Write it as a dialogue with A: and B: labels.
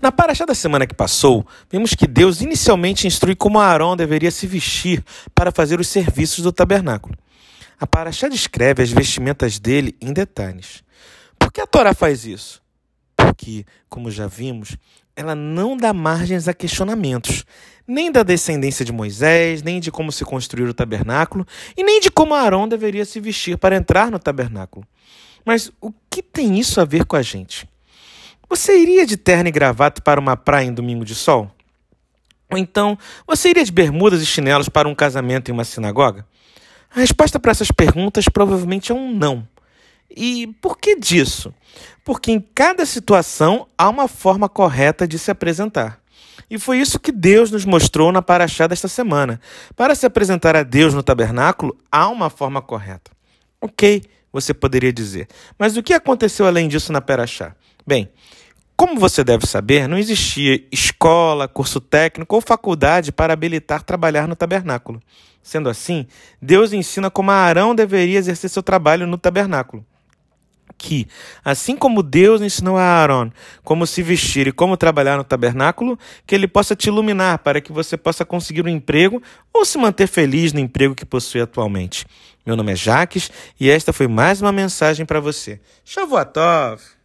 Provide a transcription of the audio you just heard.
A: Na paraxá da semana que passou, vimos que Deus inicialmente instrui como Arão deveria se vestir para fazer os serviços do tabernáculo. A paraxá descreve as vestimentas dele em detalhes. Por que a Torá faz isso? Porque, como já vimos, ela não dá margens a questionamentos, nem da descendência de Moisés, nem de como se construir o tabernáculo, e nem de como Arão deveria se vestir para entrar no tabernáculo. Mas o que tem isso a ver com a gente? Você iria de terno e gravata para uma praia em domingo de sol? Ou então, você iria de bermudas e chinelos para um casamento em uma sinagoga? A resposta para essas perguntas provavelmente é um não. E por que disso? Porque em cada situação há uma forma correta de se apresentar. E foi isso que Deus nos mostrou na Paraxá desta semana. Para se apresentar a Deus no tabernáculo, há uma forma correta. Ok, você poderia dizer. Mas o que aconteceu além disso na Paraxá? Bem, como você deve saber, não existia escola, curso técnico ou faculdade para habilitar trabalhar no tabernáculo. Sendo assim, Deus ensina como Arão deveria exercer seu trabalho no tabernáculo. Que, assim como Deus ensinou a Aaron como se vestir e como trabalhar no tabernáculo, que ele possa te iluminar para que você possa conseguir um emprego ou se manter feliz no emprego que possui atualmente. Meu nome é Jaques e esta foi mais uma mensagem para você. Shavuot Tov!